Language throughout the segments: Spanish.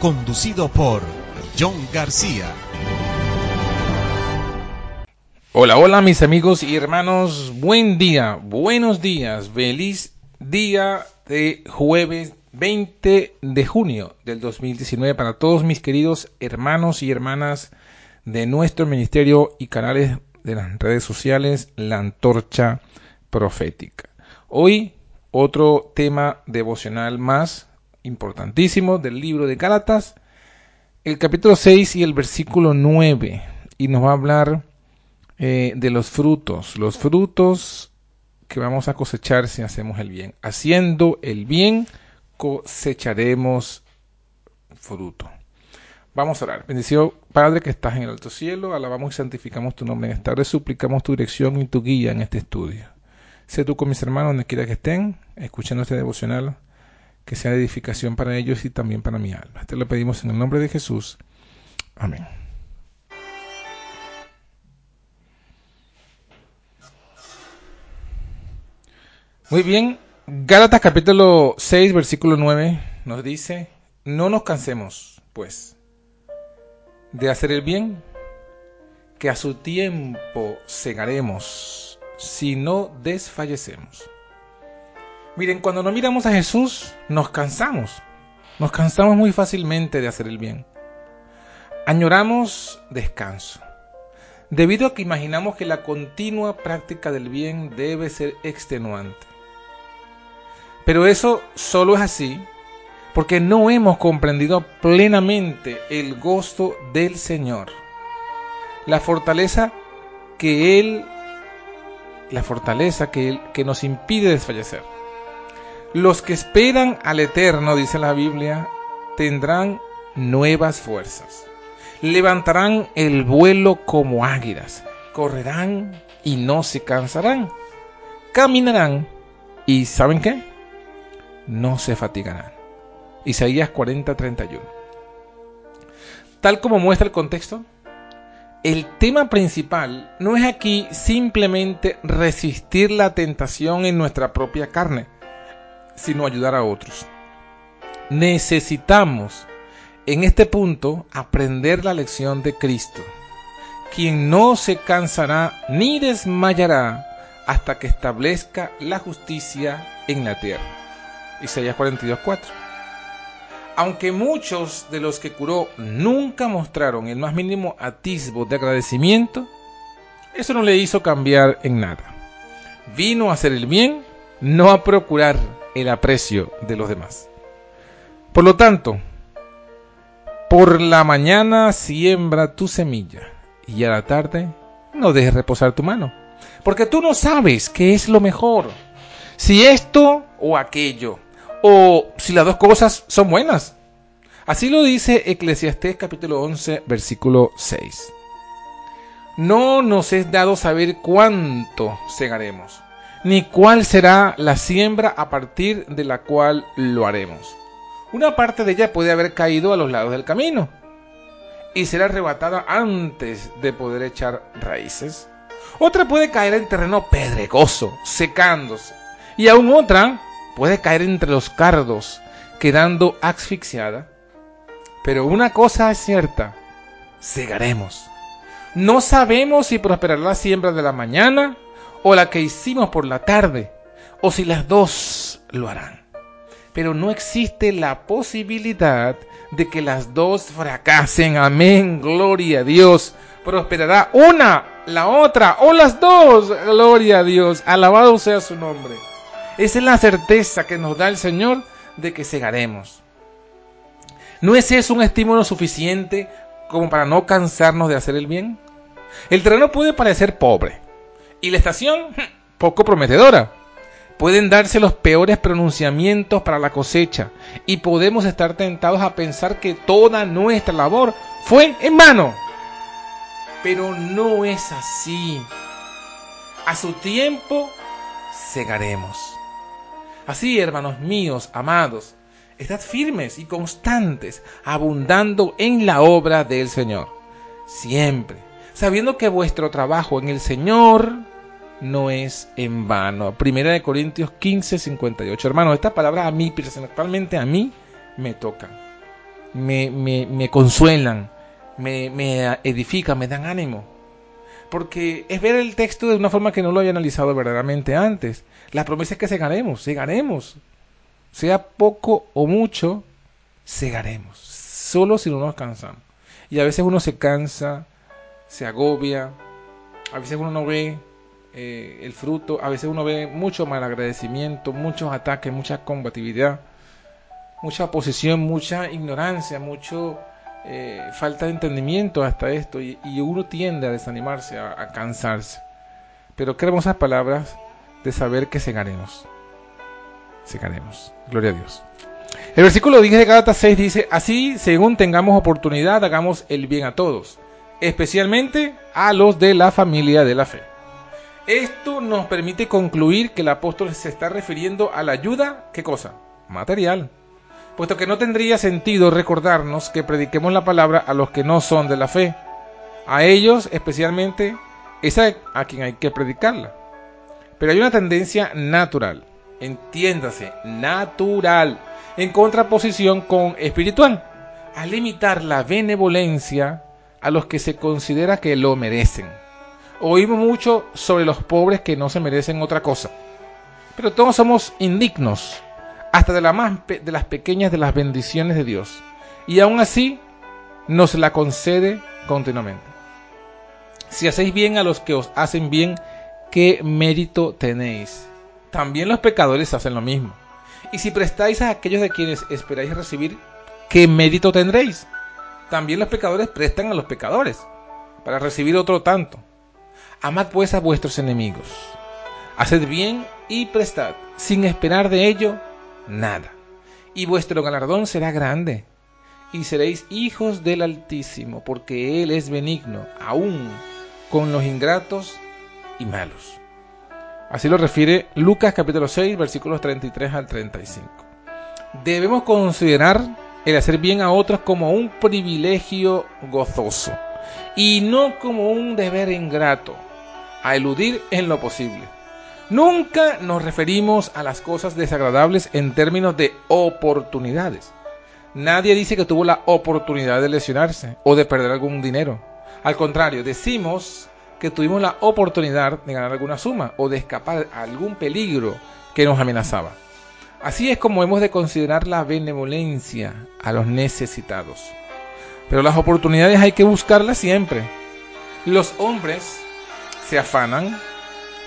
conducido por John García. Hola, hola mis amigos y hermanos, buen día, buenos días, feliz día de jueves 20 de junio del 2019 para todos mis queridos hermanos y hermanas de nuestro ministerio y canales de las redes sociales, la antorcha profética. Hoy otro tema devocional más importantísimo del libro de Gálatas, el capítulo 6 y el versículo 9, y nos va a hablar eh, de los frutos, los frutos que vamos a cosechar si hacemos el bien. Haciendo el bien cosecharemos fruto. Vamos a orar. Bendición, Padre que estás en el alto cielo, alabamos y santificamos tu nombre en esta tarde, suplicamos tu dirección y tu guía en este estudio. Sé tú con mis hermanos donde quiera que estén, escuchando este devocional que sea edificación para ellos y también para mi alma. Te lo pedimos en el nombre de Jesús. Amén. Muy bien, Gálatas capítulo 6, versículo 9 nos dice, no nos cansemos, pues, de hacer el bien, que a su tiempo segaremos, si no desfallecemos. Miren, cuando no miramos a Jesús, nos cansamos. Nos cansamos muy fácilmente de hacer el bien. Añoramos descanso, debido a que imaginamos que la continua práctica del bien debe ser extenuante. Pero eso solo es así porque no hemos comprendido plenamente el gozo del Señor, la fortaleza que Él, la fortaleza que Él, que nos impide desfallecer. Los que esperan al Eterno, dice la Biblia, tendrán nuevas fuerzas. Levantarán el vuelo como águilas, correrán y no se cansarán. Caminarán y ¿saben qué? No se fatigarán. Isaías 40:31. Tal como muestra el contexto, el tema principal no es aquí simplemente resistir la tentación en nuestra propia carne sino ayudar a otros. Necesitamos en este punto aprender la lección de Cristo, quien no se cansará ni desmayará hasta que establezca la justicia en la tierra. Isaías 42:4. Aunque muchos de los que curó nunca mostraron el más mínimo atisbo de agradecimiento, eso no le hizo cambiar en nada. Vino a hacer el bien, no a procurar el aprecio de los demás. Por lo tanto, por la mañana siembra tu semilla y a la tarde no dejes reposar tu mano, porque tú no sabes qué es lo mejor, si esto o aquello, o si las dos cosas son buenas. Así lo dice Eclesiastés capítulo 11, versículo 6. No nos es dado saber cuánto segaremos ni cuál será la siembra a partir de la cual lo haremos. Una parte de ella puede haber caído a los lados del camino y será arrebatada antes de poder echar raíces. Otra puede caer en terreno pedregoso, secándose. Y aún otra puede caer entre los cardos, quedando asfixiada. Pero una cosa es cierta, segaremos. No sabemos si prosperará la siembra de la mañana o la que hicimos por la tarde, o si las dos lo harán. Pero no existe la posibilidad de que las dos fracasen. Amén, gloria a Dios. Prosperará una la otra o las dos. Gloria a Dios, alabado sea su nombre. Esa es la certeza que nos da el Señor de que segaremos. ¿No es eso un estímulo suficiente como para no cansarnos de hacer el bien? El terreno puede parecer pobre y la estación poco prometedora. Pueden darse los peores pronunciamientos para la cosecha y podemos estar tentados a pensar que toda nuestra labor fue en vano. Pero no es así. A su tiempo segaremos. Así, hermanos míos, amados, estad firmes y constantes, abundando en la obra del Señor. Siempre, sabiendo que vuestro trabajo en el Señor no es en vano. Primera de Corintios 15, 58. Hermano, esta palabra a mí, personalmente a mí, me tocan. Me, me, consuelan, me, me edifican, me dan ánimo. Porque es ver el texto de una forma que no lo había analizado verdaderamente antes. La promesa es que segaremos, segaremos. Sea poco o mucho, segaremos. Solo si no nos cansamos. Y a veces uno se cansa, se agobia, a veces uno no ve eh, el fruto, a veces uno ve mucho malagradecimiento, muchos ataques, mucha combatividad, mucha oposición, mucha ignorancia, mucho eh, falta de entendimiento hasta esto y, uno tiende a desanimarse, a, cansarse. Pero qué hermosas palabras de saber que segaremos. Segaremos. Gloria a Dios. El versículo 10 de Gálatas 6 dice, así según tengamos oportunidad, hagamos el bien a todos, especialmente a los de la familia de la fe. Esto nos permite concluir que el apóstol se está refiriendo a la ayuda, ¿qué cosa? Material puesto que no tendría sentido recordarnos que prediquemos la palabra a los que no son de la fe. A ellos especialmente es a, quien hay que predicarla. Pero hay una tendencia natural, entiéndase, natural, en contraposición con espiritual, a limitar la benevolencia a los que se considera que lo merecen. Oímos mucho sobre los pobres que no se merecen otra cosa, pero todos somos indignos hasta de, la más de las pequeñas de las bendiciones de Dios. Y aún así nos la concede continuamente. Si hacéis bien a los que os hacen bien, ¿qué mérito tenéis? También los pecadores hacen lo mismo. Y si prestáis a aquellos de quienes esperáis recibir, ¿qué mérito tendréis? También los pecadores prestan a los pecadores, para recibir otro tanto. Amad pues a vuestros enemigos. Haced bien y prestad, sin esperar de ello nada. Y vuestro galardón será grande, y seréis hijos del Altísimo, porque Él es benigno, aún con los ingratos y malos. Así lo refiere Lucas capítulo 6, versículos 33 al 35. Debemos considerar el hacer bien a otros como un privilegio gozoso y no como un deber ingrato, a eludir en lo posible. Nunca nos referimos a las cosas desagradables en términos de oportunidades. Nadie dice que tuvo la oportunidad de lesionarse o de perder algún dinero. Al contrario, decimos que tuvimos la oportunidad de ganar alguna suma o de escapar a algún peligro que nos amenazaba. Así es como hemos de considerar la benevolencia a los necesitados. Pero las oportunidades hay que buscarlas siempre. Los hombres se afanan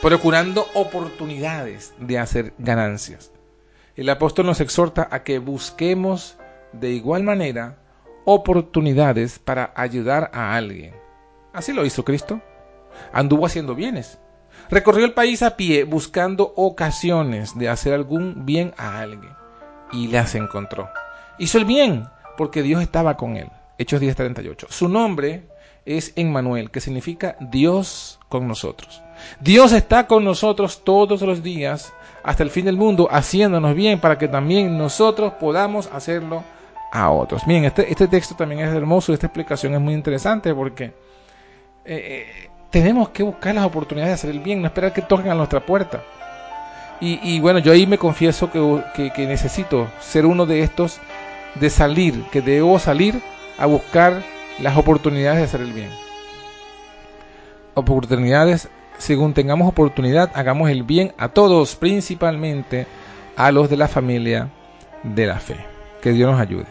procurando oportunidades de hacer ganancias. El apóstol nos exhorta a que busquemos de igual manera oportunidades para ayudar a alguien. Así lo hizo Cristo. Anduvo haciendo bienes. Recorrió el país a pie buscando ocasiones de hacer algún bien a alguien. Y las encontró. Hizo el bien porque Dios estaba con él. Hechos 10:38. Su nombre es Emmanuel, que significa Dios con nosotros. Dios está con nosotros todos los días hasta el fin del mundo, haciéndonos bien para que también nosotros podamos hacerlo a otros. Bien, este, este texto también es hermoso, esta explicación es muy interesante porque eh, eh, tenemos que buscar las oportunidades de hacer el bien, no esperar que toquen a nuestra puerta. Y, bueno, yo ahí me confieso que, que necesito ser uno de estos, de salir, que debo salir a buscar las oportunidades de hacer el bien. Oportunidades según tengamos oportunidad, hagamos el bien a todos, principalmente a los de la familia de la fe. Que Dios nos ayude.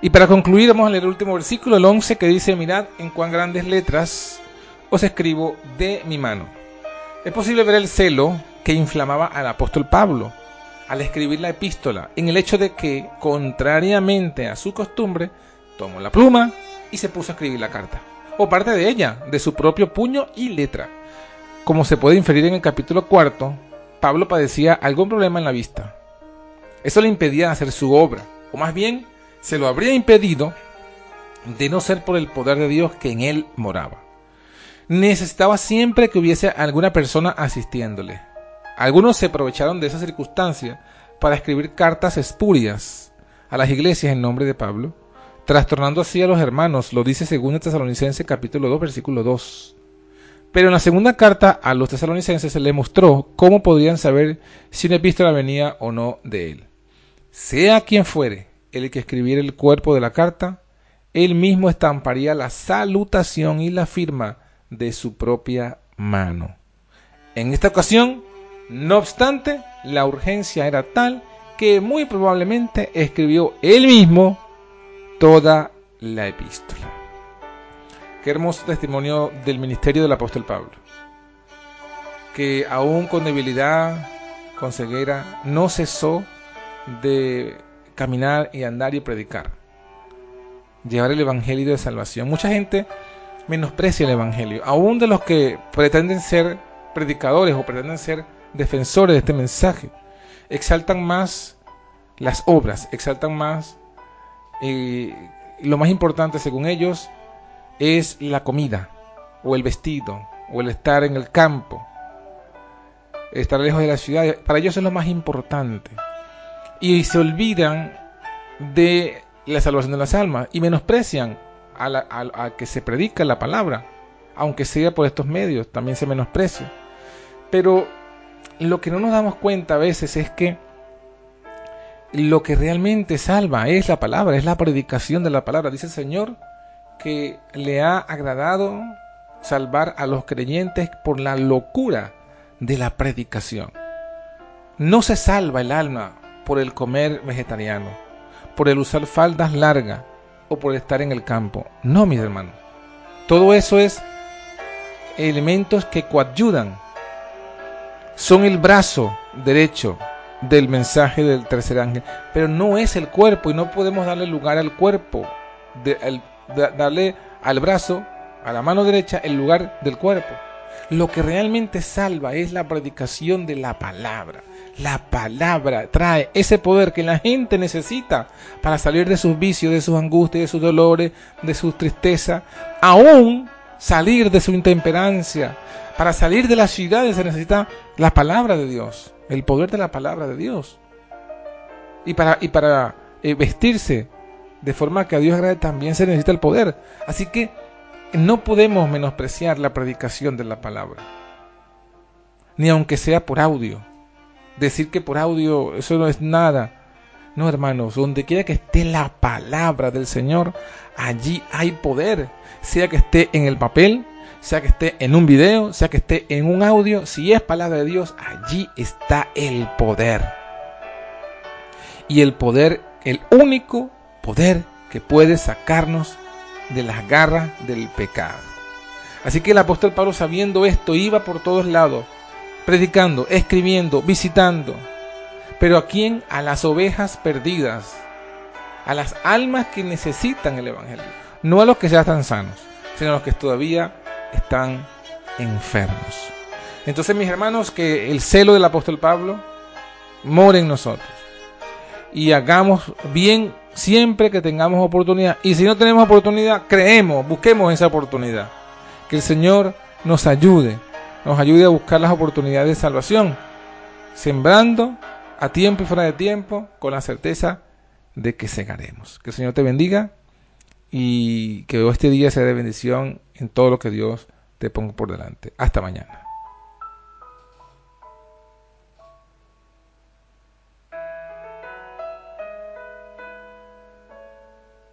Y para concluir, vamos a leer el último versículo, el 11, que dice, mirad en cuán grandes letras os escribo de mi mano. Es posible ver el celo que inflamaba al apóstol Pablo al escribir la epístola, en el hecho de que, contrariamente a su costumbre, tomó la pluma y se puso a escribir la carta, o parte de ella, de su propio puño y letra. Como se puede inferir en el capítulo cuarto, Pablo padecía algún problema en la vista. Eso le impedía hacer su obra, o más bien se lo habría impedido de no ser por el poder de Dios que en él moraba. Necesitaba siempre que hubiese alguna persona asistiéndole. Algunos se aprovecharon de esa circunstancia para escribir cartas espurias a las iglesias en nombre de Pablo, trastornando así a los hermanos, lo dice 2 Tesalonicenses capítulo 2 versículo 2. Pero en la segunda carta a los tesalonicenses se le mostró cómo podrían saber si una epístola venía o no de él. Sea quien fuere el que escribiera el cuerpo de la carta, él mismo estamparía la salutación y la firma de su propia mano. En esta ocasión, no obstante, la urgencia era tal que muy probablemente escribió él mismo toda la epístola. Qué hermoso testimonio del ministerio del apóstol Pablo, que aún con debilidad, con ceguera, no cesó de caminar y andar y predicar, llevar el evangelio de salvación. Mucha gente menosprecia el evangelio, aún de los que pretenden ser predicadores o pretenden ser defensores de este mensaje. Exaltan más las obras, exaltan más eh, lo más importante según ellos es la comida o el vestido o el estar en el campo, estar lejos de la ciudad. Para ellos es lo más importante. Y se olvidan de la salvación de las almas y menosprecian a, a que se predica la palabra, aunque sea por estos medios, también se menosprecia. Pero lo que no nos damos cuenta a veces es que lo que realmente salva es la palabra, es la predicación de la palabra. Dice el Señor que le ha agradado salvar a los creyentes por la locura de la predicación. No se salva el alma por el comer vegetariano, por el usar faldas largas o por estar en el campo. No, mis hermanos. Todo eso es elementos que coadyudan son el brazo derecho del mensaje del tercer ángel, pero no es el cuerpo y no podemos darle lugar al cuerpo, darle al brazo, a la mano derecha, el lugar del cuerpo. Lo que realmente salva es la predicación de la palabra. La palabra trae ese poder que la gente necesita para salir de sus vicios, de sus angustias, de sus dolores, de sus tristezas, aún salir de su intemperancia, para salir de las ciudades se necesita la palabra de Dios, el poder de la palabra de Dios. Y para, y para eh, vestirse de forma que a Dios agrade también se necesita el poder. Así que no podemos menospreciar la predicación de la palabra. Ni aunque sea por audio. Decir que por audio eso no es nada. No, hermanos, donde quiera que esté la palabra del Señor, allí hay poder. Sea que esté en el papel, sea que esté en un video, sea que esté en un audio, si es palabra de Dios, allí está el poder. Y el poder, el único poder que puede sacarnos de las garras del pecado. Así que el apóstol Pablo sabiendo esto iba por todos lados, predicando, escribiendo, visitando. Pero a quién? A las ovejas perdidas, a las almas que necesitan el Evangelio. No a los que ya están sanos, sino a los que todavía están enfermos. Entonces, mis hermanos, que el celo del apóstol Pablo more en nosotros. Y hagamos bien siempre que tengamos oportunidad. Y si no tenemos oportunidad, creemos, busquemos esa oportunidad. Que el Señor nos ayude, nos ayude a buscar las oportunidades de salvación, sembrando a tiempo y fuera de tiempo, con la certeza de que segaremos. Que el Señor te bendiga y que este día sea de bendición en todo lo que Dios te ponga por delante. Hasta mañana.